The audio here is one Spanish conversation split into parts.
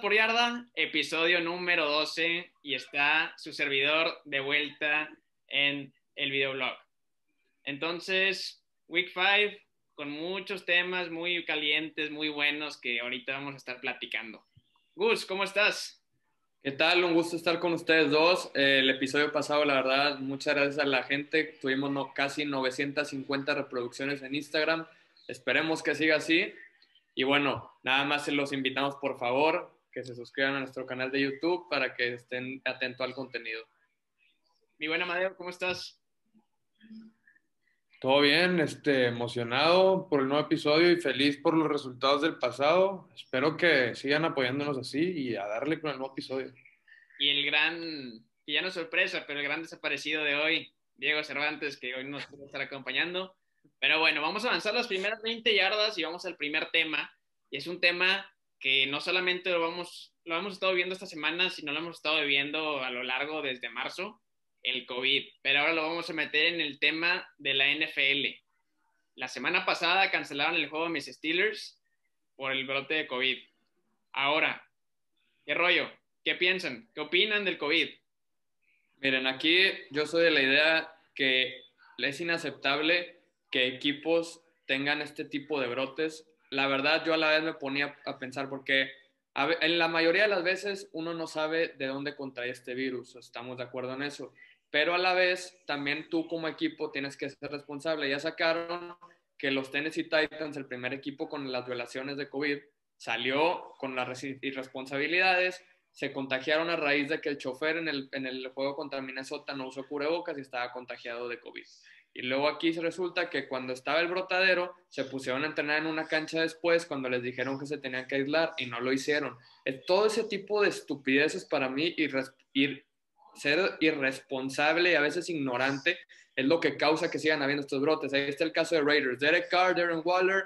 Por Yarda, episodio número 12 y está su servidor de vuelta en el videoblog. Entonces, Week 5 con muchos temas muy calientes, muy buenos que ahorita vamos a estar platicando. Gus, ¿cómo estás? ¿Qué tal? Un gusto estar con ustedes dos. el episodio pasado, la verdad, muchas gracias a la gente. Tuvimos casi 950 reproducciones en Instagram. Esperemos que siga así. Y bueno, nada más los invitamos, por favor, que se suscriban a nuestro canal de YouTube para que estén atentos al contenido. Mi buena Madeo, ¿cómo estás? Todo bien, este, emocionado por el nuevo episodio y feliz por los resultados del pasado. Espero que sigan apoyándonos así y a darle con el nuevo episodio. Y el gran, y ya no sorpresa, pero el gran desaparecido de hoy, Diego Cervantes, que hoy nos puede estar acompañando. Pero bueno, vamos a avanzar las primeras 20 yardas y vamos al primer tema. Y es un tema que no solamente lo, vamos, lo hemos estado viendo esta semana, sino lo hemos estado viviendo a lo largo desde marzo, el COVID. Pero ahora lo vamos a meter en el tema de la NFL. La semana pasada cancelaron el juego de mis Steelers por el brote de COVID. Ahora, ¿qué rollo? ¿Qué piensan? ¿Qué opinan del COVID? Miren, aquí yo soy de la idea que es inaceptable que equipos tengan este tipo de brotes. La verdad, yo a la vez me ponía a pensar porque en la mayoría de las veces uno no sabe de dónde contrae este virus, estamos de acuerdo en eso, pero a la vez también tú como equipo tienes que ser responsable. Ya sacaron que los Tennessee Titans, el primer equipo con las violaciones de COVID, salió con las irresponsabilidades, se contagiaron a raíz de que el chofer en el, en el juego contra Minnesota no usó cubrebocas y estaba contagiado de COVID. Y luego aquí resulta que cuando estaba el brotadero, se pusieron a entrenar en una cancha después cuando les dijeron que se tenían que aislar y no lo hicieron. Todo ese tipo de estupideces para mí y ser irresponsable y a veces ignorante es lo que causa que sigan habiendo estos brotes. Ahí está el caso de Raiders. Derek Carr, Darren Waller,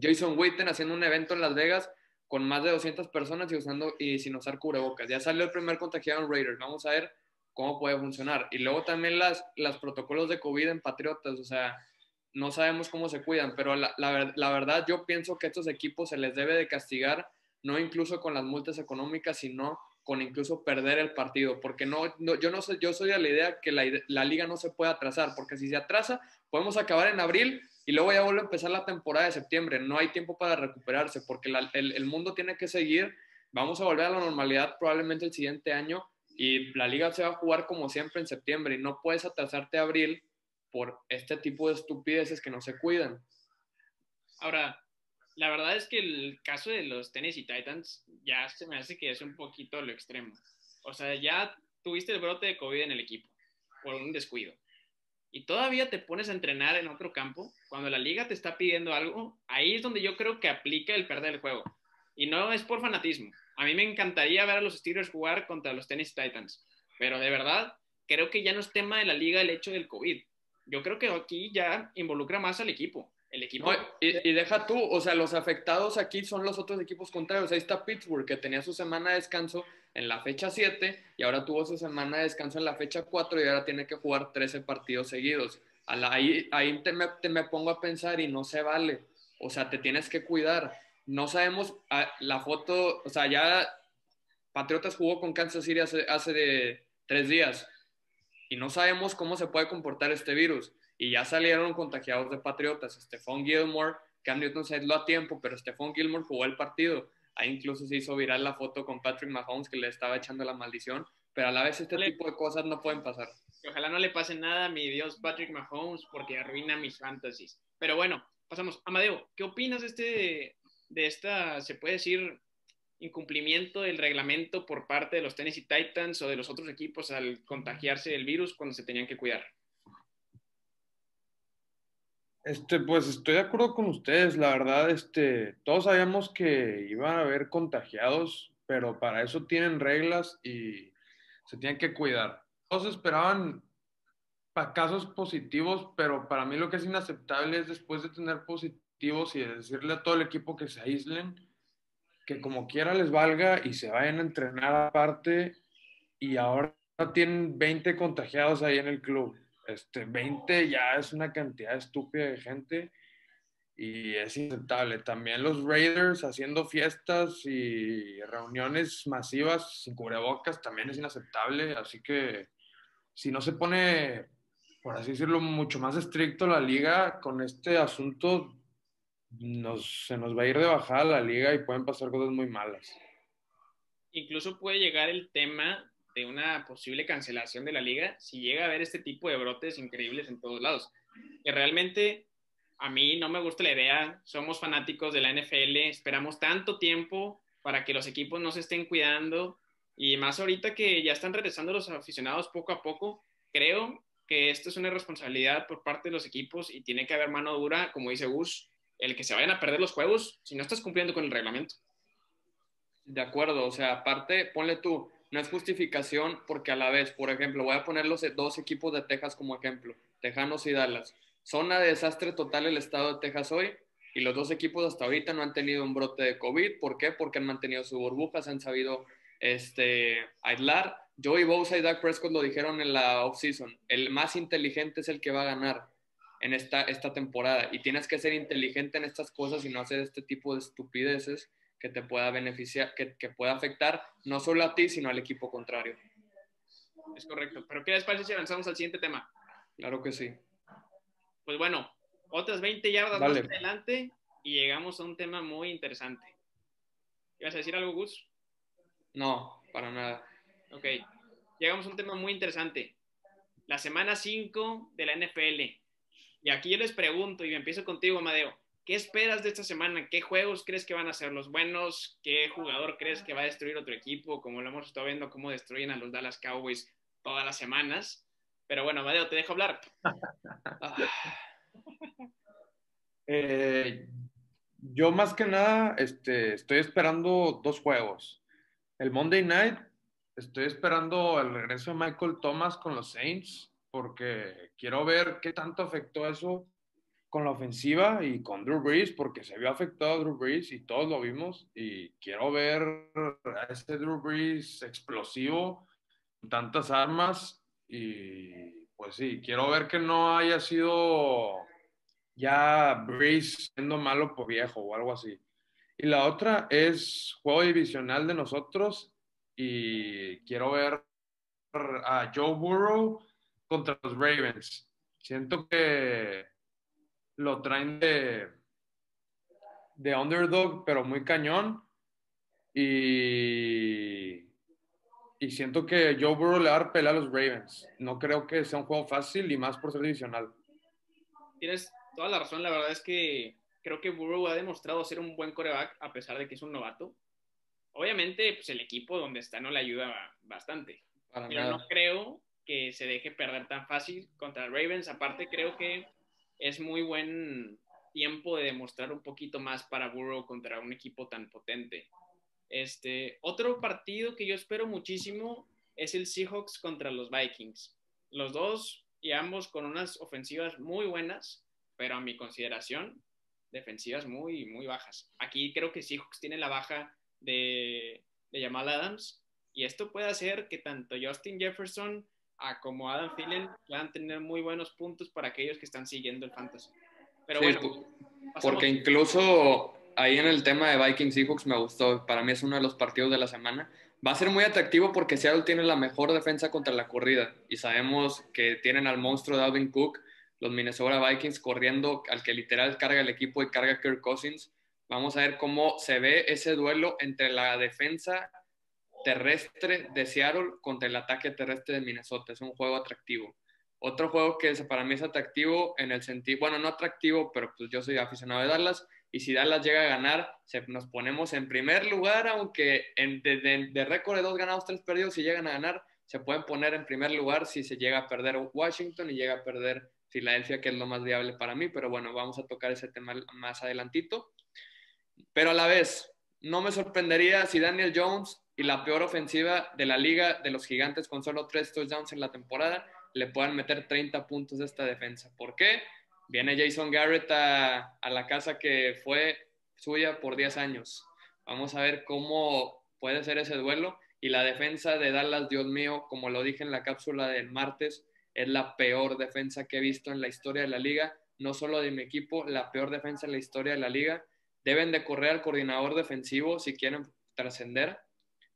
Jason Witten haciendo un evento en Las Vegas con más de 200 personas y, usando, y sin usar cubrebocas. Ya salió el primer contagiado en Raiders. Vamos a ver cómo puede funcionar. Y luego también las, las protocolos de COVID en Patriotas, o sea, no sabemos cómo se cuidan, pero la, la, verdad yo pienso que a estos equipos se les debe de castigar, no incluso con las multas económicas, sino con incluso perder el partido, porque no, yo no sé, yo soy de la idea que la, la, liga no se puede atrasar, porque si se atrasa, podemos acabar en abril y luego ya vuelve a empezar la temporada de septiembre, no hay tiempo para recuperarse, porque el, el mundo tiene que seguir, vamos a volver a la normalidad probablemente el siguiente año, y la liga se va a jugar como siempre en septiembre y no puedes atrasarte a abril por este tipo de estupideces que no se cuidan. Ahora, la verdad es que el caso de los Tennessee Titans ya se me hace que es un poquito lo extremo. O sea, ya tuviste el brote de COVID en el equipo por un descuido. Y todavía te pones a entrenar en otro campo cuando la liga te está pidiendo algo. Ahí es donde yo creo que aplica el perder el juego. Y no es por fanatismo. A mí me encantaría ver a los Steelers jugar contra los Tennessee Titans, pero de verdad creo que ya no es tema de la liga el hecho del COVID. Yo creo que aquí ya involucra más al equipo. El equipo. y, deja tú, o sea, los afectados aquí son los otros equipos contrarios. Ahí está Pittsburgh, que tenía su semana de descanso en la fecha 7 y ahora tuvo su semana de descanso en la fecha 4 y ahora tiene que jugar 13 partidos seguidos. ahí ahí te me pongo a pensar y no se vale. O sea, te tienes que cuidar no sabemos ah, la foto, o sea, ya Patriotas jugó con Kansas City hace, hace de tres días y no sabemos cómo se puede comportar este virus. Y ya salieron contagiados de Patriotas. Stephon Gilmore, Cam Newton se aisló a tiempo, pero Stephon Gilmore jugó el partido. Ahí incluso se hizo viral la foto con Patrick Mahomes que le estaba echando la maldición. Pero a la vez este tipo de cosas no pueden pasar. Ojalá no le pase nada a mi Dios Patrick Mahomes porque arruina mis fantasies. Pero bueno, pasamos. Amadeo, ¿qué opinas de este de esta, se puede decir, incumplimiento del reglamento por parte de los Tennessee Titans o de los otros equipos al contagiarse del virus cuando se tenían que cuidar? Este, pues estoy de acuerdo con ustedes, la verdad, este, todos sabíamos que iban a haber contagiados, pero para eso tienen reglas y se tienen que cuidar. Todos esperaban casos positivos, pero para mí lo que es inaceptable es después de tener positivos y decirle a todo el equipo que se aíslen, que como quiera les valga y se vayan a entrenar aparte y ahora tienen 20 contagiados ahí en el club. Este, 20 ya es una cantidad estúpida de gente y es inaceptable. También los Raiders haciendo fiestas y reuniones masivas sin cubrebocas también es inaceptable. Así que si no se pone, por así decirlo, mucho más estricto la liga con este asunto, nos, se nos va a ir de bajada la liga y pueden pasar cosas muy malas. Incluso puede llegar el tema de una posible cancelación de la liga si llega a haber este tipo de brotes increíbles en todos lados. Que realmente a mí no me gusta la idea, somos fanáticos de la NFL, esperamos tanto tiempo para que los equipos no se estén cuidando y más ahorita que ya están regresando los aficionados poco a poco, creo que esto es una responsabilidad por parte de los equipos y tiene que haber mano dura, como dice Gus, el que se vayan a perder los juegos si no estás cumpliendo con el reglamento. De acuerdo, o sea, aparte, ponle tú, no es justificación porque a la vez, por ejemplo, voy a poner los dos equipos de Texas como ejemplo, Tejanos y Dallas. Zona de desastre total el estado de Texas hoy y los dos equipos hasta ahorita no han tenido un brote de COVID. ¿Por qué? Porque han mantenido su burbujas, han sabido este, aislar. Joey Bosa y Doug Prescott lo dijeron en la offseason. El más inteligente es el que va a ganar en esta, esta temporada y tienes que ser inteligente en estas cosas y no hacer este tipo de estupideces que te pueda beneficiar, que, que pueda afectar no solo a ti, sino al equipo contrario. Es correcto. Pero ¿qué les parece si avanzamos al siguiente tema? Claro que sí pues bueno, otras 20 yardas más adelante y llegamos a un tema muy interesante. ¿Ibas a decir algo, Gus? No, para nada. Ok, llegamos a un tema muy interesante. La semana 5 de la NFL. Y aquí yo les pregunto, y empiezo contigo, Amadeo. ¿Qué esperas de esta semana? ¿Qué juegos crees que van a ser los buenos? ¿Qué jugador crees que va a destruir otro equipo? Como lo hemos estado viendo, cómo destruyen a los Dallas Cowboys todas las semanas. Pero bueno, Amadeo, te dejo hablar. Eh, yo más que nada este, estoy esperando dos juegos. El Monday Night, estoy esperando el regreso de Michael Thomas con los Saints, porque quiero ver qué tanto afectó eso con la ofensiva y con Drew Brees, porque se vio afectado a Drew Brees y todos lo vimos. Y quiero ver a ese Drew Brees explosivo, tantas armas y pues sí, quiero ver que no haya sido ya Breeze siendo malo por viejo o algo así. Y la otra es juego divisional de nosotros y quiero ver a Joe Burrow contra los Ravens. Siento que lo traen de, de underdog, pero muy cañón. Y y siento que Joe Burrow le va a dar pelea a los Ravens. No creo que sea un juego fácil y más por ser divisional. Tienes toda la razón. La verdad es que creo que Burrow ha demostrado ser un buen coreback a pesar de que es un novato. Obviamente, pues el equipo donde está no le ayuda bastante. pero no creo que se deje perder tan fácil contra Ravens. Aparte, creo que es muy buen tiempo de demostrar un poquito más para Burrow contra un equipo tan potente. Este, otro partido que yo espero muchísimo es el Seahawks contra los Vikings. Los dos y ambos con unas ofensivas muy buenas, pero a mi consideración, defensivas muy, muy bajas. Aquí creo que Seahawks tiene la baja de, de Jamal Adams y esto puede hacer que tanto Justin Jefferson como Adam Thielen puedan tener muy buenos puntos para aquellos que están siguiendo el fantasy. Pero bueno, porque incluso ahí en el tema de Vikings Seahawks me gustó. Para mí es uno de los partidos de la semana. Va a ser muy atractivo porque Seattle tiene la mejor defensa contra la corrida y sabemos que tienen al monstruo Dalvin Cook, los Minnesota Vikings corriendo al que literal carga el equipo y carga Kirk Cousins. Vamos a ver cómo se ve ese duelo entre la defensa terrestre de Seattle contra el ataque terrestre de Minnesota. Es un juego atractivo. Otro juego que para mí es atractivo en el sentido, bueno, no atractivo, pero pues yo soy aficionado de Dallas, y si Dallas llega a ganar, nos ponemos en primer lugar, aunque en, de, récord de dos ganados, tres perdidos, si llegan a ganar, se pueden poner en primer lugar si se llega a perder Washington y llega a perder Filadelfia, que es lo más viable para mí, pero bueno, vamos a tocar ese tema más adelantito. Pero a la vez, no me sorprendería si Daniel Jones y la peor ofensiva de la liga de los gigantes con solo tres touchdowns en la temporada le puedan meter 30 puntos de esta defensa. ¿Por qué? Viene Jason Garrett a, la casa que fue suya por 10 años. Vamos a ver cómo puede ser ese duelo. Y la defensa de Dallas, Dios mío, como lo dije en la cápsula del martes, es la peor defensa que he visto en la historia de la liga. no solo de mi equipo, la peor defensa en la historia de la liga. Deben de correr al coordinador defensivo si quieren trascender.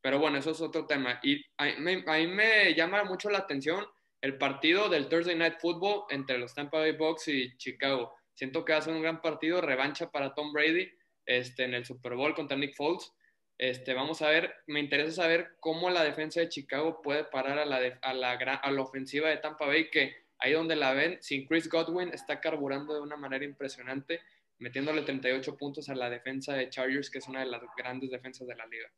Pero bueno, eso es otro tema. Y a mí, me llama mucho la atención el partido del Thursday Night Football entre los Tampa Bay Bucks y Chicago. Siento que va a ser un gran partido, revancha para Tom Brady este, en el Super Bowl contra Nick Foles. Este, vamos a ver, me interesa saber cómo la defensa de Chicago puede parar a la, a la, a la ofensiva de Tampa Bay, que ahí donde la ven, sin Chris Godwin, está carburando de una manera impresionante, metiéndole 38 puntos a la defensa de Chargers, que es una de las grandes defensas de la liga.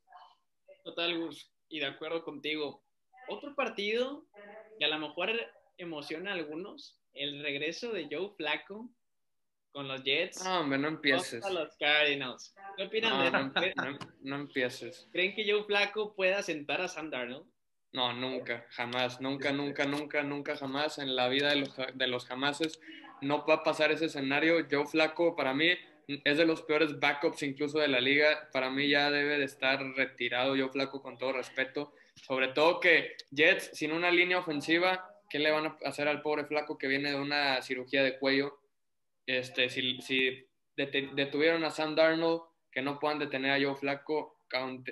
Total, Gus, y de acuerdo contigo. Otro partido que a lo mejor emociona a algunos, el regreso de Joe Flacco con los Jets. No, hombre, no empieces. A los Cardinals. ¿Qué opinan No, de no, no, no empieces. ¿Creen que Joe Flacco pueda sentar a Sam Darnold? No, nunca, jamás, nunca, nunca, nunca, nunca, jamás en la vida de los, de los jamases no va a pasar ese escenario. Joe Flaco para mí es de los peores backups incluso de la liga. Para mí ya debe de estar retirado Joe Flaco con todo respeto. Sobre todo que Jets sin una línea ofensiva, ¿qué le van a hacer al pobre Flaco que viene de una cirugía de cuello? Este, si, si det- detuvieron a Sam Darnold, que no puedan detener a Joe Flaco,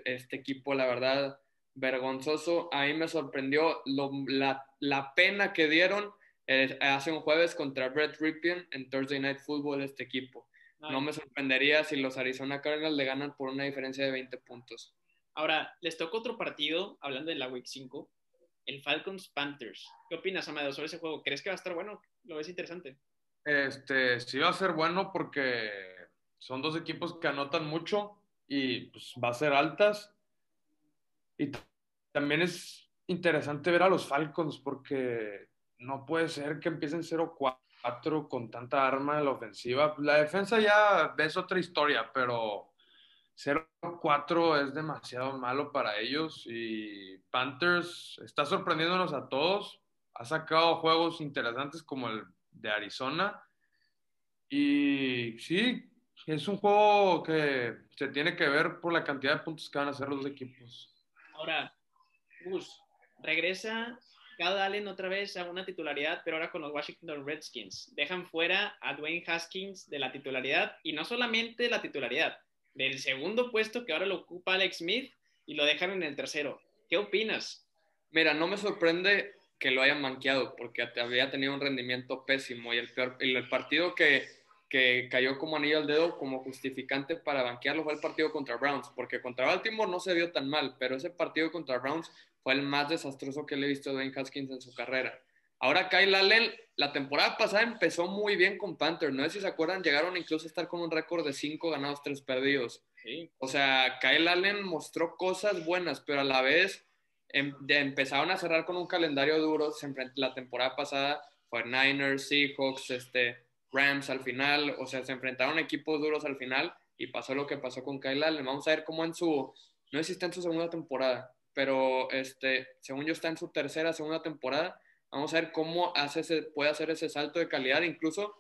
este equipo, la verdad, vergonzoso. A mí me sorprendió lo- la, la pena que dieron eh, hace un jueves contra Brett Ripien en Thursday Night Football este equipo. No me sorprendería si los Arizona Cardinals le ganan por una diferencia de 20 puntos. Ahora, les tocó otro partido, hablando de la Week 5, el Falcons Panthers. ¿Qué opinas, Amado, sobre ese juego? ¿Crees que va a estar bueno? ¿Lo ves interesante? Este, sí va a ser bueno porque son dos equipos que anotan mucho y pues va a ser altas. Y también es interesante ver a los Falcons porque no puede ser que empiecen 0-4 con tanta arma en la ofensiva. La defensa ya ves otra historia, pero 0-4 es demasiado malo para ellos y Panthers está sorprendiéndonos a todos. Ha sacado juegos interesantes como el de Arizona. Y sí, es un juego que se tiene que ver por la cantidad de puntos que van a hacer los equipos. Ahora, Gus, regresa Cal Allen otra vez a una titularidad, pero ahora con los Washington Redskins. Dejan fuera a Dwayne Haskins de la titularidad y no solamente la titularidad, del segundo puesto que ahora lo ocupa Alex Smith y lo dejan en el tercero. ¿Qué opinas? Mira, no me sorprende que lo hayan manqueado porque había tenido un rendimiento pésimo y el, peor, el partido que, que cayó como anillo al dedo como justificante para banquearlo fue el partido contra Browns, porque contra Baltimore no se vio tan mal, pero ese partido contra Browns fue el más desastroso que le he visto a Dwayne Haskins en su carrera. Ahora Kyle Allen, la temporada pasada empezó muy bien con Panthers, no sé si se acuerdan, llegaron incluso a estar con un récord de 5 ganados, 3 perdidos. Sí. O sea, Kyle Allen mostró cosas buenas, pero a la vez em- empezaron a cerrar con un calendario duro. La temporada pasada fue Niners, Seahawks, este, Rams al final. O sea, se enfrentaron equipos duros al final y pasó lo que pasó con Kyle Allen. Vamos a ver cómo en su, no está en su segunda temporada, pero este, según yo está en su tercera, segunda temporada. Vamos a ver cómo hace ese, puede hacer ese salto de calidad, incluso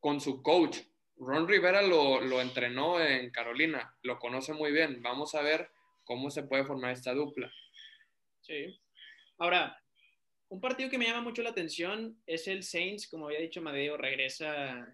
con su coach. Ron Rivera lo, lo entrenó en Carolina, lo conoce muy bien. Vamos a ver cómo se puede formar esta dupla. Sí. Ahora, un partido que me llama mucho la atención es el Saints, como había dicho Madeo, regresa,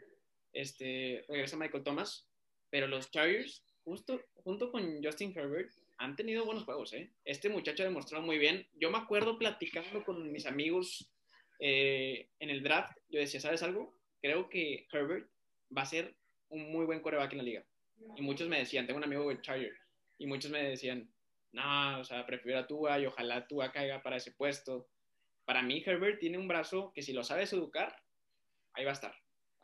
este, regresa Michael Thomas, pero los Chargers, justo, junto con Justin Herbert, han tenido buenos juegos, ¿eh? Este muchacho ha demostrado muy bien. Yo me acuerdo platicando con mis amigos eh, en el draft, yo decía, ¿sabes algo? Creo que Herbert va a ser un muy buen coreback en la liga. Y muchos me decían, tengo un amigo de Chargers, y muchos me decían, no, o sea, prefiero a Tua y ojalá Tua caiga para ese puesto. Para mí, Herbert tiene un brazo que si lo sabes educar, ahí va a estar.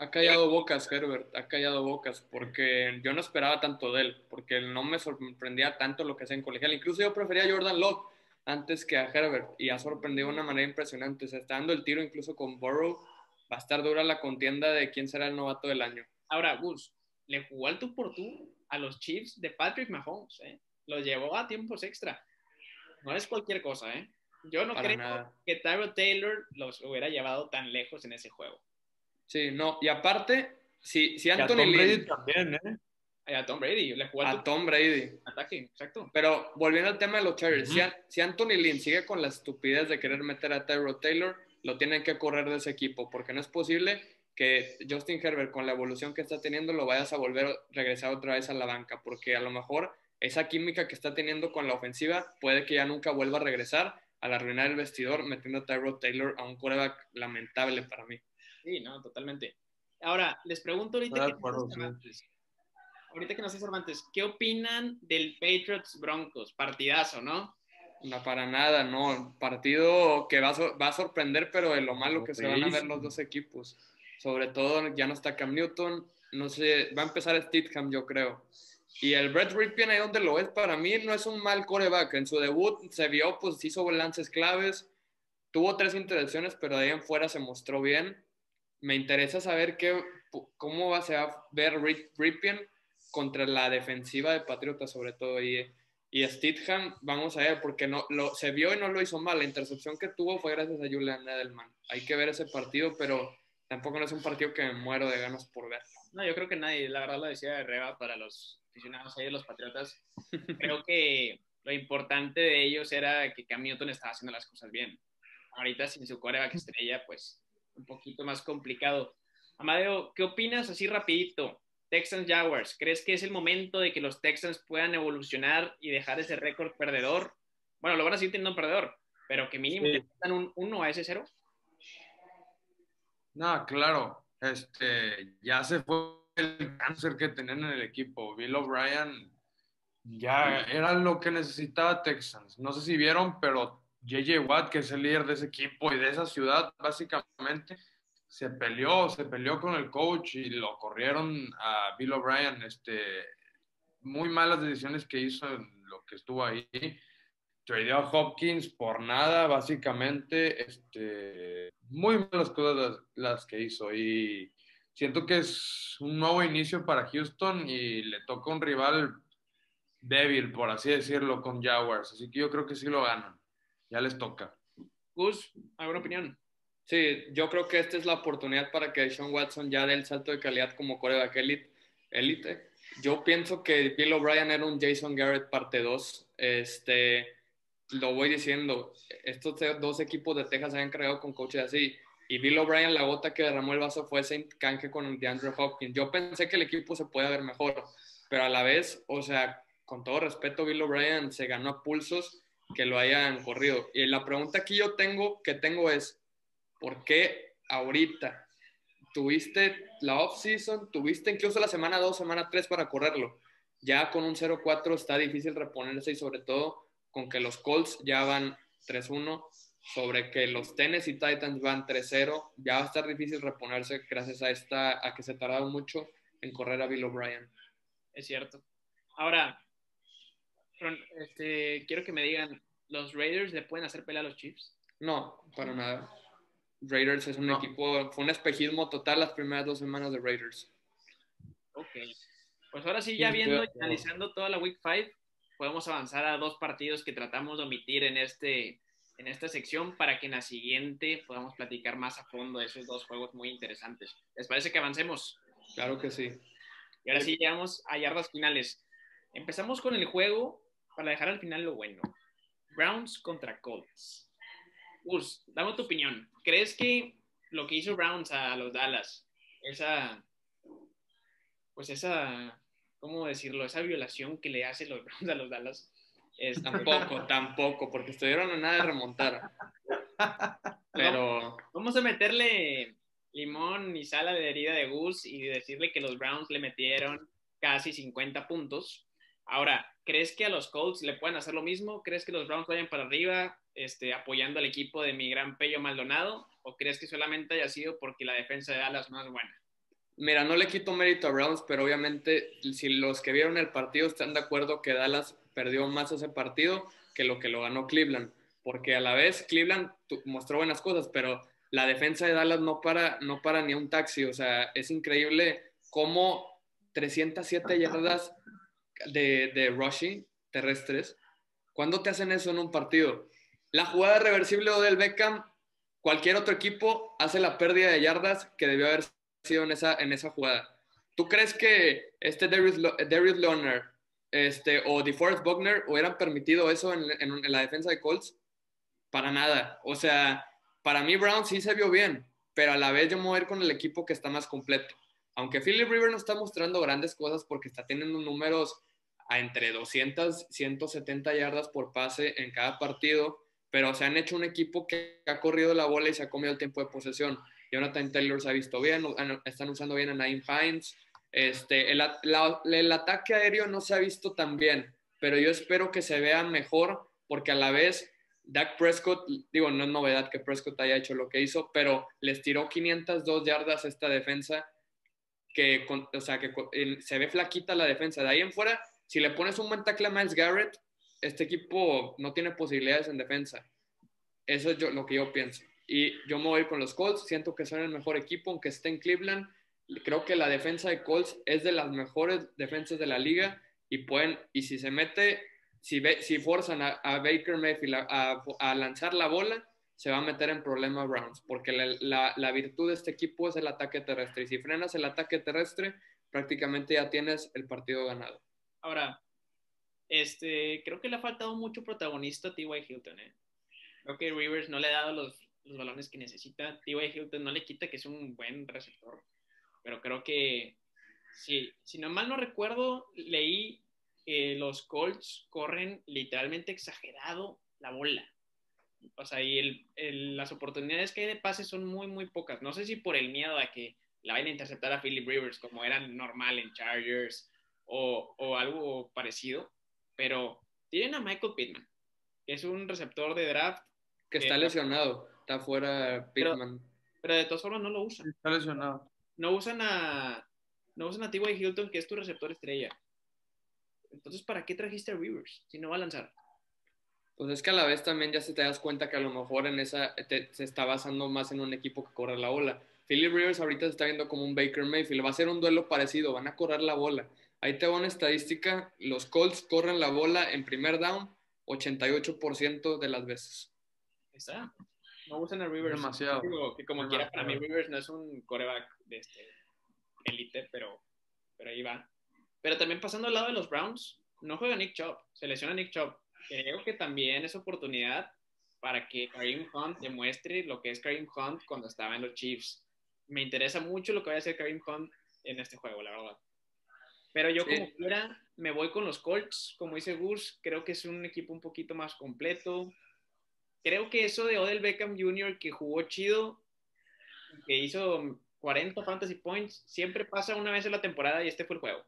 Ha callado bocas, Herbert, ha callado bocas, porque yo no esperaba tanto de él, porque no me sorprendía tanto lo que hacía en colegial. Incluso yo prefería a Jordan Love antes que a Herbert, y ha sorprendido de una manera impresionante. Se está dando el tiro incluso con Burrow. Va a estar dura la contienda de quién será el novato del año. Ahora, Gus, le jugó al tú por tú a los Chiefs de Patrick Mahomes, ¿eh? Los llevó a tiempos extra. No es cualquier cosa, ¿eh? Yo no creo nada. que Tyrod Taylor los hubiera llevado tan lejos en ese juego. Sí, no, y aparte, si, si Y a Anthony Tom Brady también, ¿eh? A Tom Brady, le jugó a Tom Brady, ataque, exacto. Pero volviendo al tema de los Chargers, si, si Anthony Lynn sigue con la estupidez de querer meter a Tyrod Taylor, lo tienen que correr de ese equipo, porque no es posible que Justin Herbert, con la evolución que está teniendo, lo vayas a volver a regresar otra vez a la banca, porque a lo mejor esa química que está teniendo con la ofensiva puede que ya nunca vuelva a regresar al arruinar el vestidor metiendo a Tyrod Taylor a un coreback lamentable para mí. Sí, no, totalmente. Ahora, les pregunto ahorita que, no Cervantes, ahorita que no sé Cervantes, ¿qué opinan del Patriots Broncos? Partidazo, ¿no? No, para nada, no. Partido que va a, va a sorprender, pero de lo malo que se van a ver los dos equipos. Sobre todo, ya no está Cam Newton, no sé, va a empezar Stidham, yo creo. Y el Brett Ripien, ahí donde lo es, para mí no es un mal coreback. En su debut se vio, pues hizo lances claves, tuvo tres interacciones, pero de ahí en fuera se mostró bien. Me interesa saber qué, cómo va a ver Ripien contra la defensiva de Patriotas, sobre todo. Y, y Stidham, vamos a ver, porque no, lo, se vio y no lo hizo mal. La intercepción que tuvo fue gracias a Julian Edelman. Hay que ver ese partido, pero tampoco no es un partido que me muero de ganas por ver. No, yo creo que nadie, la verdad lo decía de Reba para los aficionados ahí de los Patriotas. creo que lo importante de ellos era que Cam Newton estaba haciendo las cosas bien. Ahorita sin su coreback estrella, pues un poquito más complicado. Amadeo, ¿qué opinas así rapidito? Texans Jaguars, ¿crees que es el momento de que los Texans puedan evolucionar y dejar ese récord perdedor? Bueno, lo van a seguir teniendo un perdedor, pero que mínimo sí. un 1 a ese 0. No, claro. Este, ya se fue el cáncer que tenían en el equipo. Bill O'Brien ya era lo que necesitaba Texans. No sé si vieron, pero JJ Watt, que es el líder de ese equipo y de esa ciudad, básicamente, se peleó, se peleó con el coach y lo corrieron a Bill O'Brien. Este, muy malas decisiones que hizo en lo que estuvo ahí. Tradeó a Hopkins por nada, básicamente. Este, muy malas cosas las, las, que hizo. Y siento que es un nuevo inicio para Houston y le toca un rival débil, por así decirlo, con Jaguars. Así que yo creo que sí lo ganan. Ya les toca. Gus, ¿alguna opinión? Sí, yo creo que esta es la oportunidad para que Sean Watson ya dé el salto de calidad como coreback elite. elite. Yo pienso que Bill O'Brien era un Jason Garrett parte 2. Este, lo voy diciendo, estos dos equipos de Texas se han creado con coaches así. Y Bill O'Brien, la gota que derramó el vaso fue ese canje con el de Andrew Hopkins. Yo pensé que el equipo se puede ver mejor, pero a la vez, o sea, con todo respeto, Bill O'Brien se ganó a pulsos que lo hayan corrido. Y la pregunta que yo tengo, que tengo es, ¿por qué ahorita tuviste la off-season, tuviste incluso la semana 2, semana 3 para correrlo? Ya con un 0-4 está difícil reponerse y sobre todo con que los Colts ya van 3-1, sobre que los Tennessee Titans van 3-0, ya va a estar difícil reponerse gracias a esta a que se tardaron mucho en correr a Bill O'Brien. Es cierto. Ahora, este, quiero que me digan, ¿los Raiders le pueden hacer pelea a los Chiefs? No, para nada. Raiders es un no. equipo, fue un espejismo total las primeras dos semanas de Raiders. Ok. Pues ahora sí, ya viendo y analizando toda la Week 5, podemos avanzar a dos partidos que tratamos de omitir en, este, en esta sección para que en la siguiente podamos platicar más a fondo de esos dos juegos muy interesantes. ¿Les parece que avancemos? Claro que sí. Y ahora sí llegamos a yardas finales. Empezamos con el juego para dejar al final lo bueno. Browns contra Colts. Urs, dame tu opinión. ¿Crees que lo que hizo Browns a los Dallas, esa, pues esa ¿cómo decirlo? Esa violación que le hace los Browns a los Dallas. Es, tampoco, tampoco, porque estuvieron a nada de remontar. Pero. Vamos a meterle limón y sal a la herida de Gus y decirle que los Browns le metieron casi 50 puntos. Ahora, ¿crees que a los Colts le pueden hacer lo mismo? ¿Crees que los Browns vayan para arriba este, apoyando al equipo de mi gran Pello Maldonado? ¿O crees que solamente haya sido porque la defensa de Dallas no es buena? Mira, no le quito mérito a Browns, pero obviamente si los que vieron el partido están de acuerdo que Dallas perdió más ese partido que lo que lo ganó Cleveland, porque a la vez Cleveland mostró buenas cosas, pero la defensa de Dallas no para, no para ni un taxi, o sea, es increíble cómo 307 yardas de, rushing terrestres, ¿cuándo te hacen eso en un partido? La jugada reversible del Beckham, cualquier otro equipo hace la pérdida de yardas que debió haber sido en esa, en esa jugada. ¿Tú crees que este Darius, Darius este, o DeForest Buckner hubieran permitido eso en, la defensa de Colts? Para nada. O sea, para mí Brown sí se vio bien, pero a la vez yo me ir con el equipo que está más completo. Aunque Philip Rivers no está mostrando grandes cosas porque está teniendo números a entre 200, 170 yardas por pase en cada partido, pero se han hecho un equipo que ha corrido la bola y se ha comido el tiempo de posesión. Jonathan Taylor se ha visto bien, están usando bien a Nine Fines. Este, el, ataque aéreo no se ha visto tan bien, pero yo espero que se vea mejor porque a la vez Dak Prescott, digo, no es novedad que Prescott haya hecho lo que hizo, pero les tiró 502 yardas esta defensa, que, o sea, que se ve flaquita la defensa. De ahí en fuera, si le pones un buen tackle a Miles Garrett, este equipo no tiene posibilidades en defensa. Eso es lo que yo pienso. Y yo me voy con los Colts, siento que son el mejor equipo, aunque esté en Cleveland. Creo que la defensa de Colts es de las mejores defensas de la liga y pueden, y si se mete si, si forzan a, Baker Mayfield a, lanzar la bola, se va a meter en problemas Browns, porque la, la, virtud de este equipo es el ataque terrestre. Y si frenas el ataque terrestre, prácticamente ya tienes el partido ganado. Ahora, este, creo que le ha faltado mucho protagonista a T.Y. Hilton. ¿eh? Creo que Rivers no le ha dado los, los balones que necesita. T.Y. Hilton no le quita que es un buen receptor, pero creo que, si, si no mal no recuerdo, leí los Colts corren literalmente exagerado la bola. O sea, y las oportunidades que hay de pase son muy, muy pocas. No sé si por el miedo a que la vayan a interceptar a Philip Rivers como era normal en Chargers o, algo parecido, pero tienen a Michael Pittman, que es un receptor de draft. Que está lesionado, está fuera Pittman. Pero, de todas formas no lo usan. Está lesionado. No usan a, no usan a T.Y. Hilton, que es tu receptor estrella. Entonces, ¿para qué trajiste a Rivers si no va a lanzar? Pues es que a la vez también ya se te das cuenta que a lo mejor en esa se está basando más en un equipo que corre la bola. Philip Rivers ahorita se está viendo como un Baker Mayfield. Va a ser un duelo parecido, van a correr la bola. Ahí te va una estadística: los Colts corren la bola en primer down 88% de las veces. Está. No usan a Rivers. Demasiado. que como quiera, para mí Rivers no es un coreback de este élite, pero, pero ahí va. Pero también pasando al lado de los Browns, no juega Nick Chubb, se lesiona Nick Chubb. Creo que también es oportunidad para que Kareem Hunt demuestre lo que es Kareem Hunt cuando estaba en los Chiefs. Me interesa mucho lo que va a hacer Kareem Hunt en este juego, la verdad. Pero yo como quiera me voy con los Colts, como dice Gus, creo que es un equipo un poquito más completo. Creo que eso de Odell Beckham Jr. que jugó chido, que hizo 40 fantasy points, siempre pasa una vez en la temporada y este fue el juego.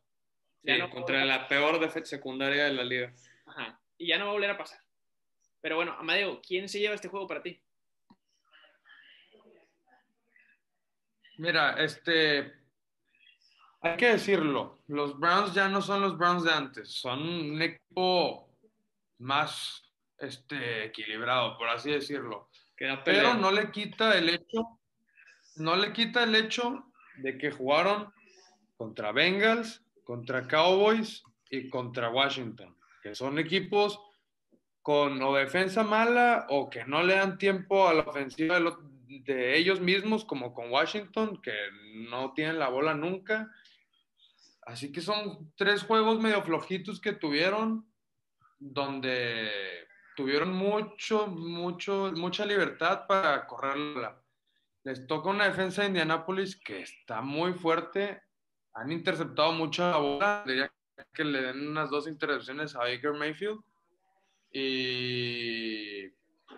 Sí, contra la peor defensa secundaria de la liga. Ajá. Y ya no va a volver a pasar. Pero bueno, Amadeo, ¿quién se lleva este juego para ti? Mira, este. Hay que decirlo, los Browns ya no son los Browns de antes, son un equipo más este, equilibrado, por así decirlo. Pero no le quita el hecho, no le quita el hecho de que jugaron contra Bengals, contra Cowboys y contra Washington, que son equipos con o defensa mala o que no le dan tiempo a la ofensiva de, ellos mismos, como con Washington, que no tienen la bola nunca. Así que son tres juegos medio flojitos que tuvieron, donde tuvieron mucho, mucho, mucha libertad para correrla. Les toca una defensa de Indianapolis que está muy fuerte han interceptado mucho la bola. Diría que le den unas dos intercepciones a Baker Mayfield. Y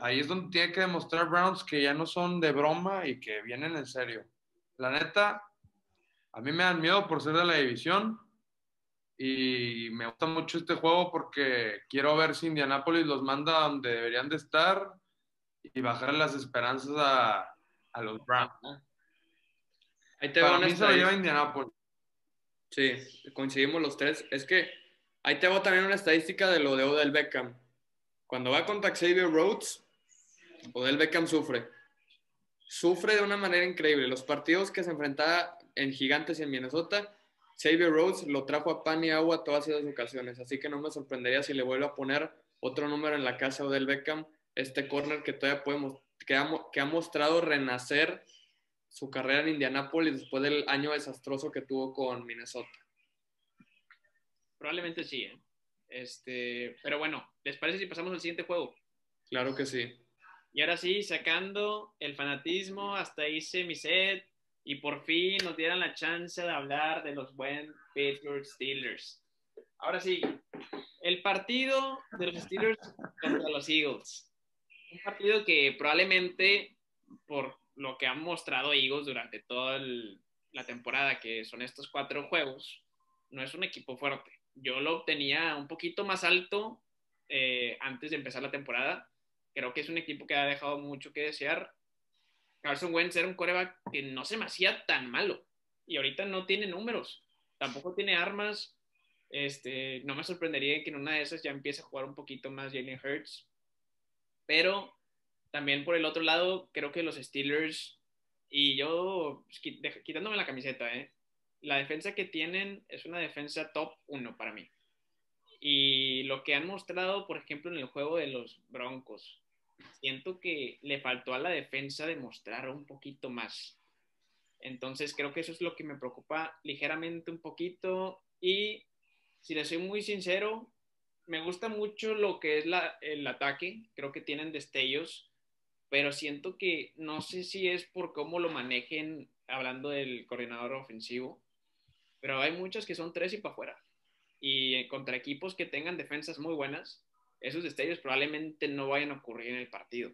ahí es donde tiene que demostrar Browns que ya no son de broma y que vienen en serio. La neta, a mí me dan miedo por ser de la división. Y me gusta mucho este juego porque quiero ver si Indianapolis los manda donde deberían de estar y bajar las esperanzas a, a los Browns. Ahí te Para mí se lo lleva Indianapolis. Sí, coincidimos los tres. Es que ahí tengo también una estadística de lo de Odell Beckham. Cuando va contra Xavier Rhodes, Odell Beckham sufre. Sufre de una manera increíble. Los partidos que se enfrentaba en Gigantes y en Minnesota, Xavier Rhodes lo trajo a pan y agua todas esas ocasiones. Así que no me sorprendería si le vuelvo a poner otro número en la casa de Odell Beckham, este corner que todavía podemos, que ha, que ha mostrado renacer su carrera en Indianápolis después del año desastroso que tuvo con Minnesota. Probablemente sí. ¿eh? Este, pero bueno, ¿les parece si pasamos al siguiente juego? Claro que sí. Y ahora sí, sacando el fanatismo, hasta hice mi set y por fin nos dieron la chance de hablar de los buen Pittsburgh Steelers. Ahora sí, el partido de los Steelers contra los Eagles. Un partido que probablemente, por lo que han mostrado Eagles durante toda la temporada, que son estos cuatro juegos, no es un equipo fuerte. Yo lo tenía un poquito más alto eh, antes de empezar la temporada. Creo que es un equipo que ha dejado mucho que desear. Carson Wentz era un coreback que no se me hacía tan malo y ahorita no tiene números, tampoco tiene armas. Este, no me sorprendería que en una de esas ya empiece a jugar un poquito más Jalen Hurts. Pero también por el otro lado, creo que los Steelers, y yo pues, quitándome la camiseta, ¿eh? la defensa que tienen es una defensa top 1 para mí. Y lo que han mostrado, por ejemplo, en el juego de los Broncos, siento que le faltó a la defensa demostrar un poquito más. Entonces creo que eso es lo que me preocupa ligeramente un poquito. Y si le soy muy sincero, me gusta mucho lo que es el ataque. Creo que tienen destellos, pero siento que no sé si es por cómo lo manejen, hablando del coordinador ofensivo, pero hay muchos que son tres y para afuera. Y contra equipos que tengan defensas muy buenas, esos destellos probablemente no vayan a ocurrir en el partido.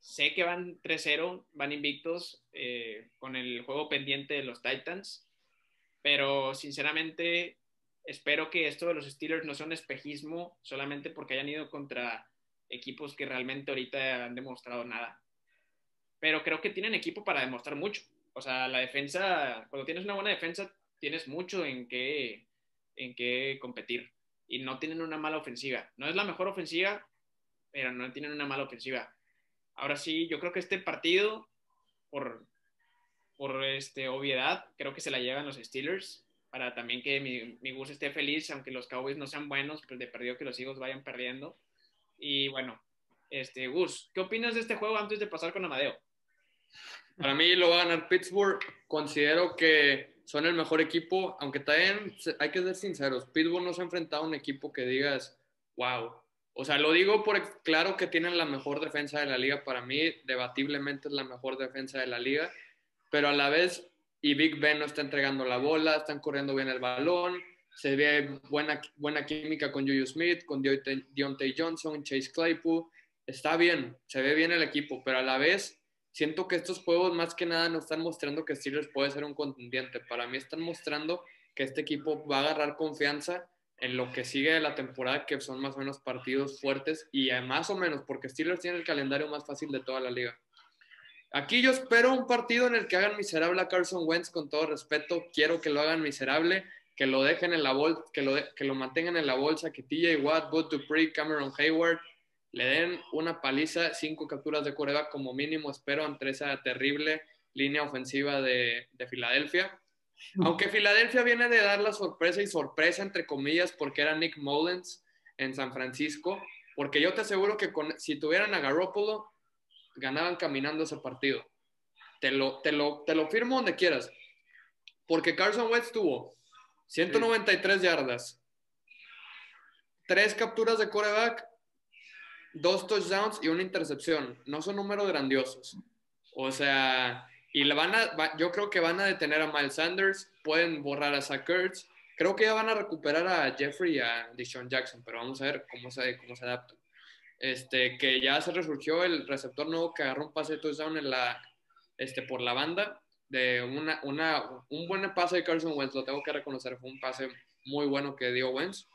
Sé que van 3-0, van invictos eh, con el juego pendiente de los Titans, pero sinceramente espero que esto de los Steelers no sea un espejismo solamente porque hayan ido contra equipos que realmente ahorita han demostrado nada. Pero creo que tienen equipo para demostrar mucho. O sea, la defensa, cuando tienes una buena defensa, tienes mucho en qué, en qué competir. Y no tienen una mala ofensiva. No es la mejor ofensiva, pero no tienen una mala ofensiva. Ahora sí, yo creo que este partido, por, por este, obviedad, creo que se la llevan los Steelers. Para también que mi, mi Gus esté feliz, aunque los Cowboys no sean buenos, pues de perdido que los Eagles vayan perdiendo. Y bueno, este, Gus, ¿qué opinas de este juego antes de pasar con Amadeo? Para mí lo va a ganar Pittsburgh. Considero que son el mejor equipo, aunque también hay que ser sinceros, Pittsburgh no se ha enfrentado a un equipo que digas, wow. O sea, lo digo por claro que tienen la mejor defensa de la liga, para mí debatiblemente es la mejor defensa de la liga, pero a la vez, y Big Ben no está entregando la bola, están corriendo bien el balón, se ve buena, buena química con Juju Smith, con Deontay Johnson, Chase Claypool, está bien, se ve bien el equipo, pero a la vez siento que estos juegos más que nada no están mostrando que Steelers puede ser un contendiente. Para mí están mostrando que este equipo va a agarrar confianza en lo que sigue de la temporada, que son más o menos partidos fuertes y más o menos, porque Steelers tiene el calendario más fácil de toda la liga. Aquí yo espero un partido en el que hagan miserable a Carson Wentz con todo respeto. Quiero que lo hagan miserable, que lo dejen en la bolsa, que lo, que lo mantengan en la bolsa, que TJ Watt, Bud Dupree, Cameron Hayward le den una paliza, cinco capturas de coreback como mínimo, espero, ante esa terrible línea ofensiva de, Filadelfia. Aunque Filadelfia viene de dar la sorpresa y sorpresa, entre comillas, porque era Nick Mullens en San Francisco, porque yo te aseguro que si tuvieran a Garoppolo, ganaban caminando ese partido. Te lo, te lo, te lo firmo donde quieras. Porque Carson Wentz tuvo 193 yardas, tres capturas de coreback dos touchdowns y una intercepción. No son números grandiosos. O sea, y le van a, yo creo que van a detener a Miles Sanders, pueden borrar a Zach Ertz. Creo que ya van a recuperar a Jeffrey y a Deshaun Jackson, pero vamos a ver cómo se, cómo se adapta. Este, que ya se resurgió el receptor nuevo que agarró un pase de touchdown en la, este, por la banda de una, una, un buen pase de Carson Wentz, lo tengo que reconocer, fue un pase muy bueno que dio Wentz.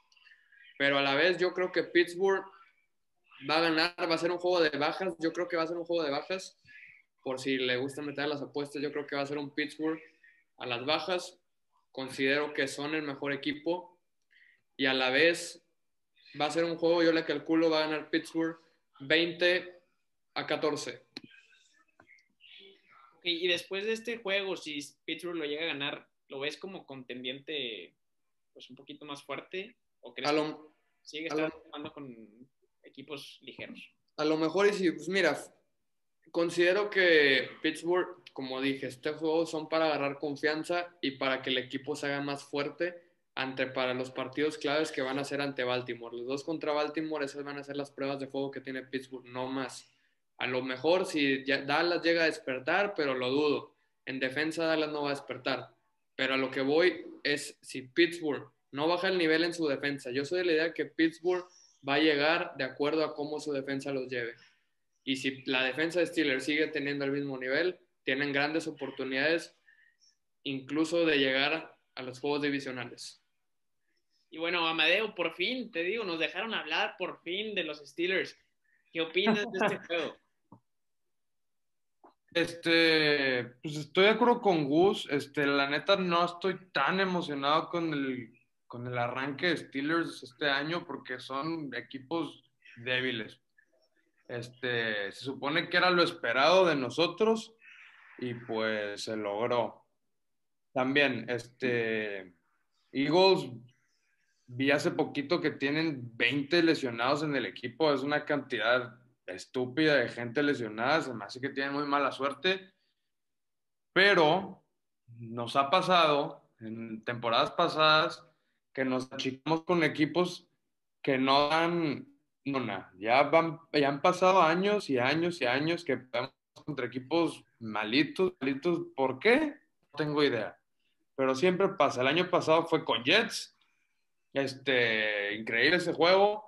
Pero a la vez yo creo que Pittsburgh va a ganar, va a ser un juego de bajas. Yo creo que va a ser un juego de bajas. Por si le gusta meter las apuestas, yo creo que va a ser un Pittsburgh a las bajas. Considero que son el mejor equipo. Y a la vez va a ser un juego, yo le calculo, va a ganar Pittsburgh 20 a 14. y después de este juego, si Pittsburgh lo llega a ganar, ¿lo ves como contendiente pues un poquito más fuerte? ¿O crees que sigue estando con equipos ligeros. A lo mejor, y si, pues mira, considero que Pittsburgh, como dije, este juego son para agarrar confianza y para que el equipo se haga más fuerte ante para los partidos claves que van a ser ante Baltimore. Los dos contra Baltimore, esas van a ser las pruebas de fuego que tiene Pittsburgh, no más. A lo mejor si Dallas llega a despertar, pero lo dudo. En defensa Dallas no va a despertar. Pero a lo que voy es si Pittsburgh no baja el nivel en su defensa. Yo soy de la idea que Pittsburgh va a llegar de acuerdo a cómo su defensa los lleve. Y si la defensa de Steelers sigue teniendo el mismo nivel, tienen grandes oportunidades incluso de llegar a los juegos divisionales. Y bueno, Amadeo, por fin, te digo, nos dejaron hablar por fin de los Steelers. ¿Qué opinas de este juego? Este, pues estoy de acuerdo con Gus. Este, la neta no estoy tan emocionado con el, con el arranque de Steelers este año porque son equipos débiles. Este, se supone que era lo esperado de nosotros y pues se logró. También, este, Eagles, vi hace poquito que tienen 20 lesionados en el equipo, es una cantidad estúpida de gente lesionada, se me que tienen muy mala suerte, pero nos ha pasado en temporadas pasadas que nos achicamos con equipos que no dan una. Ya, van, ya han pasado años y años y años que podemos contra equipos malitos, malitos. ¿Por qué? No tengo idea. Pero siempre pasa. El año pasado fue con Jets. Este, increíble ese juego.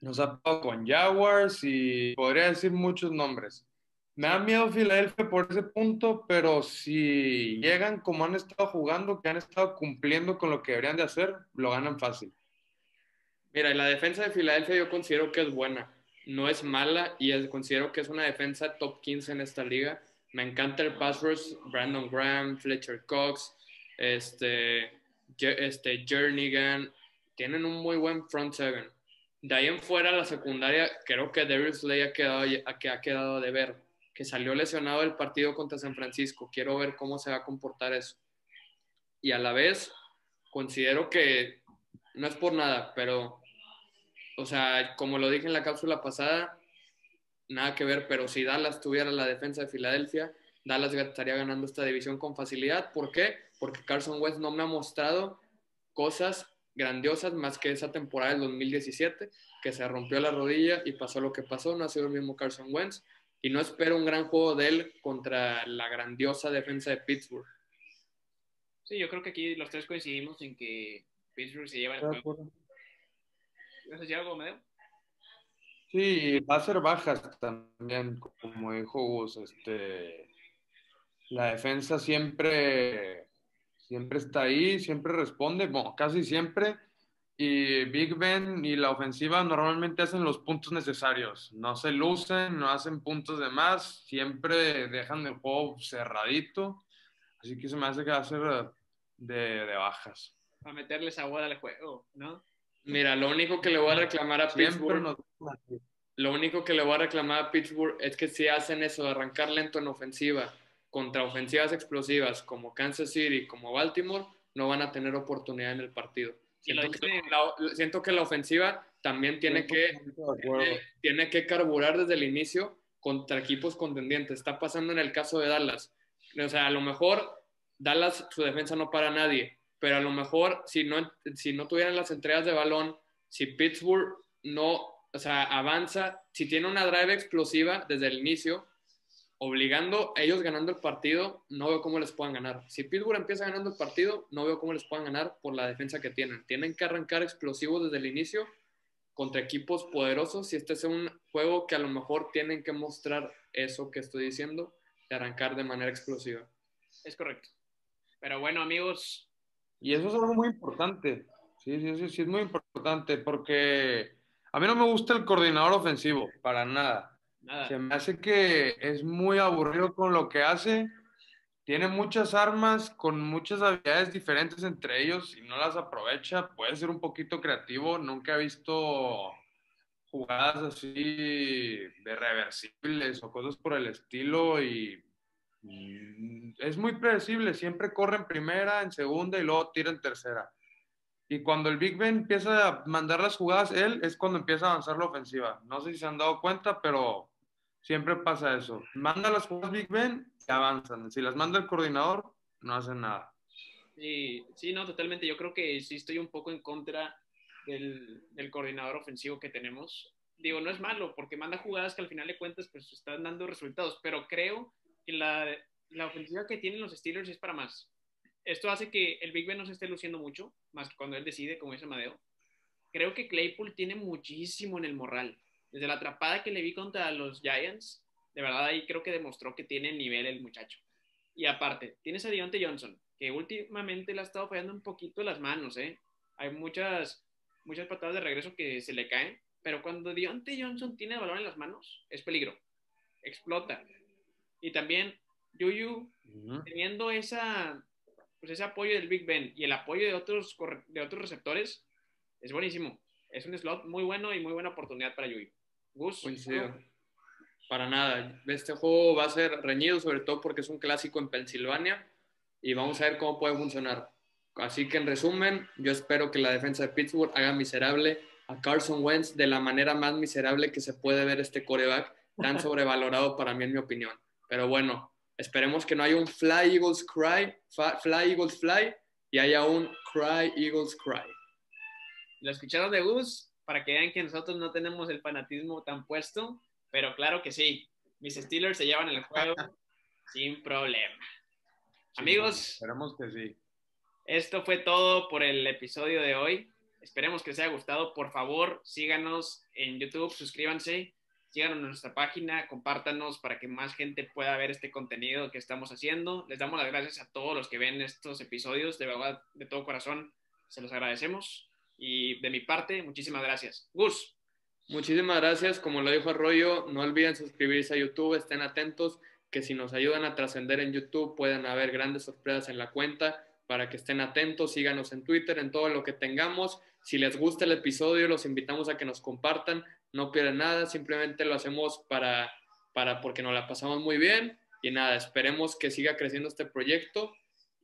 Nos ha pasado con Jaguars y podría decir muchos nombres. Me da miedo Filadelfia por ese punto, pero si llegan como han estado jugando, que han estado cumpliendo con lo que deberían de hacer, lo ganan fácil. Mira, la defensa de Filadelfia yo considero que es buena no es mala y considero que es una defensa top 15 en esta liga. Me encanta el pass rush, Brandon Graham, Fletcher Cox, este, este Jernigan, tienen un muy buen front seven. De ahí en fuera, la secundaria, creo que Darius Slay ha quedado, que ha quedado de ver, que salió lesionado del partido contra San Francisco. Quiero ver cómo se va a comportar eso. Y a la vez, considero que no es por nada, pero o sea, como lo dije en la cápsula pasada, nada que ver, pero si Dallas tuviera la defensa de Filadelfia, Dallas estaría ganando esta división con facilidad. ¿Por qué? Porque Carson Wentz no me ha mostrado cosas grandiosas más que esa temporada del 2017, que se rompió la rodilla y pasó lo que pasó, no ha sido el mismo Carson Wentz, y no espero un gran juego de él contra la grandiosa defensa de Pittsburgh. Sí, yo creo que aquí los tres coincidimos en que Pittsburgh se lleva el juego. ¿Vas a decir algo, Medeo? Sí, va a ser bajas también, como dijo Gus. Este, la defensa siempre, siempre está ahí, siempre responde, bueno, casi siempre. Y Big Ben y la ofensiva normalmente hacen los puntos necesarios. No se lucen, no hacen puntos de más, siempre dejan el juego cerradito. Así que se me hace que va a ser de, de bajas. Para meterles agua al juego, ¿no? Mira, lo único que le voy a reclamar a Pittsburgh. Lo único que le voy a reclamar a Pittsburgh es que si hacen eso de arrancar lento en ofensiva contra ofensivas explosivas como Kansas City, como Baltimore, no van a tener oportunidad en el partido. Siento, que, la, ofensiva también tiene que, tiene que carburar desde el inicio contra equipos contendientes. Está pasando en el caso de Dallas. O sea, a lo mejor Dallas, su defensa no para nadie, pero a lo mejor si no, si no tuvieran las entregas de balón, si Pittsburgh no, o sea, avanza, si tiene una drive explosiva desde el inicio, obligando a ellos ganando el partido, no veo cómo les puedan ganar. Si Pittsburgh empieza ganando el partido, no veo cómo les puedan ganar por la defensa que tienen. Tienen que arrancar explosivos desde el inicio contra equipos poderosos y este es un juego que a lo mejor tienen que mostrar eso que estoy diciendo, de arrancar de manera explosiva. Es correcto. Pero bueno, amigos, y eso es algo muy importante. Sí, sí, sí, sí, es muy importante porque a mí no me gusta el coordinador ofensivo, para nada. Nada. Se me hace que es muy aburrido con lo que hace. Tiene muchas armas con muchas habilidades diferentes entre ellos y no las aprovecha. Puede ser un poquito creativo. Nunca he visto jugadas así de reversibles o cosas por el estilo y es muy predecible, siempre corre en primera, en segunda y luego tira en tercera. Y cuando el Big Ben empieza a mandar las jugadas, él es cuando empieza a avanzar la ofensiva. No sé si se han dado cuenta, pero siempre pasa eso. Manda las jugadas Big Ben y avanzan. Si las manda el coordinador, no hacen nada. Sí, sí, no, totalmente. Yo creo que sí estoy un poco en contra del, coordinador ofensivo que tenemos. digo, no es malo, porque manda jugadas que al final de cuentas pues están dando resultados, pero creo que la, la ofensiva que tienen los Steelers es para más. Esto hace que el Big Ben no se esté luciendo mucho, más cuando él decide, como dice Amadeo. Creo que Claypool tiene muchísimo en el morral. Desde la atrapada que le vi contra los Giants, de verdad ahí creo que demostró que tiene nivel el muchacho. Y aparte, tienes a Deontay Johnson, que últimamente le ha estado fallando un poquito las manos, ¿eh? Hay muchas, muchas patadas de regreso que se le caen, pero cuando Deontay Johnson tiene el balón en las manos, es peligro. Explota. Y también Yuyu, teniendo esa, pues ese apoyo del Big Ben y el apoyo de otros, de otros receptores, es buenísimo. Es un slot muy bueno y muy buena oportunidad para Yuyu. Gus. Para nada. Este juego va a ser reñido, sobre todo porque es un clásico en Pensilvania y vamos a ver cómo puede funcionar. Así que en resumen, yo espero que la defensa de Pittsburgh haga miserable a Carson Wentz de la manera más miserable que se puede ver este coreback, tan sobrevalorado para mí en mi opinión. Pero bueno, esperemos que no haya un Fly Eagles Cry, Fly Eagles Fly y haya un Cry Eagles Cry. Lo escucharon de Gus para que vean que nosotros no tenemos el fanatismo tan puesto, pero claro que sí, mis Steelers se llevan el juego sin problema. Amigos, esperemos que sí. Esto fue todo por el episodio de hoy. Esperemos que les haya gustado. Por favor, síganos en YouTube, suscríbanse, síganos en nuestra página, compártanos para que más gente pueda ver este contenido que estamos haciendo. Les damos las gracias a todos los que ven estos episodios. De verdad, de todo corazón, se los agradecemos. Y de mi parte, muchísimas gracias. Gus. Muchísimas gracias. Como lo dijo Arroyo, no olviden suscribirse a YouTube, estén atentos, que si nos ayudan a trascender en YouTube pueden haber grandes sorpresas en la cuenta para que estén atentos, síganos en Twitter, en todo lo que tengamos. Si les gusta el episodio, los invitamos a que nos compartan, no pierden nada, simplemente lo hacemos para, para porque nos la pasamos muy bien y nada, esperemos que siga creciendo este proyecto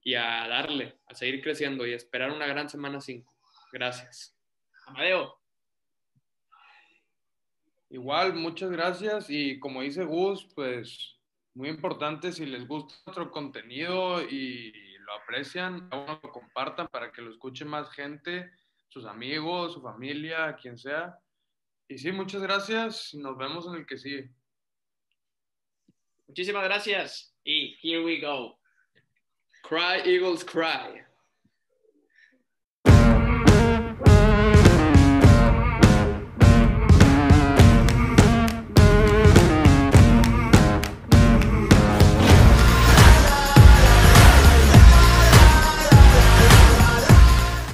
y a darle, a seguir creciendo y esperar una gran semana 5. Gracias. Amadeo. Igual, muchas gracias y como dice Gus, pues muy importante si les gusta nuestro contenido y lo aprecian, lo compartan para que lo escuche más gente, sus amigos, su familia, quien sea. Y sí, muchas gracias. Nos vemos en el que sigue. Muchísimas gracias y here we go. Cry Eagles Cry.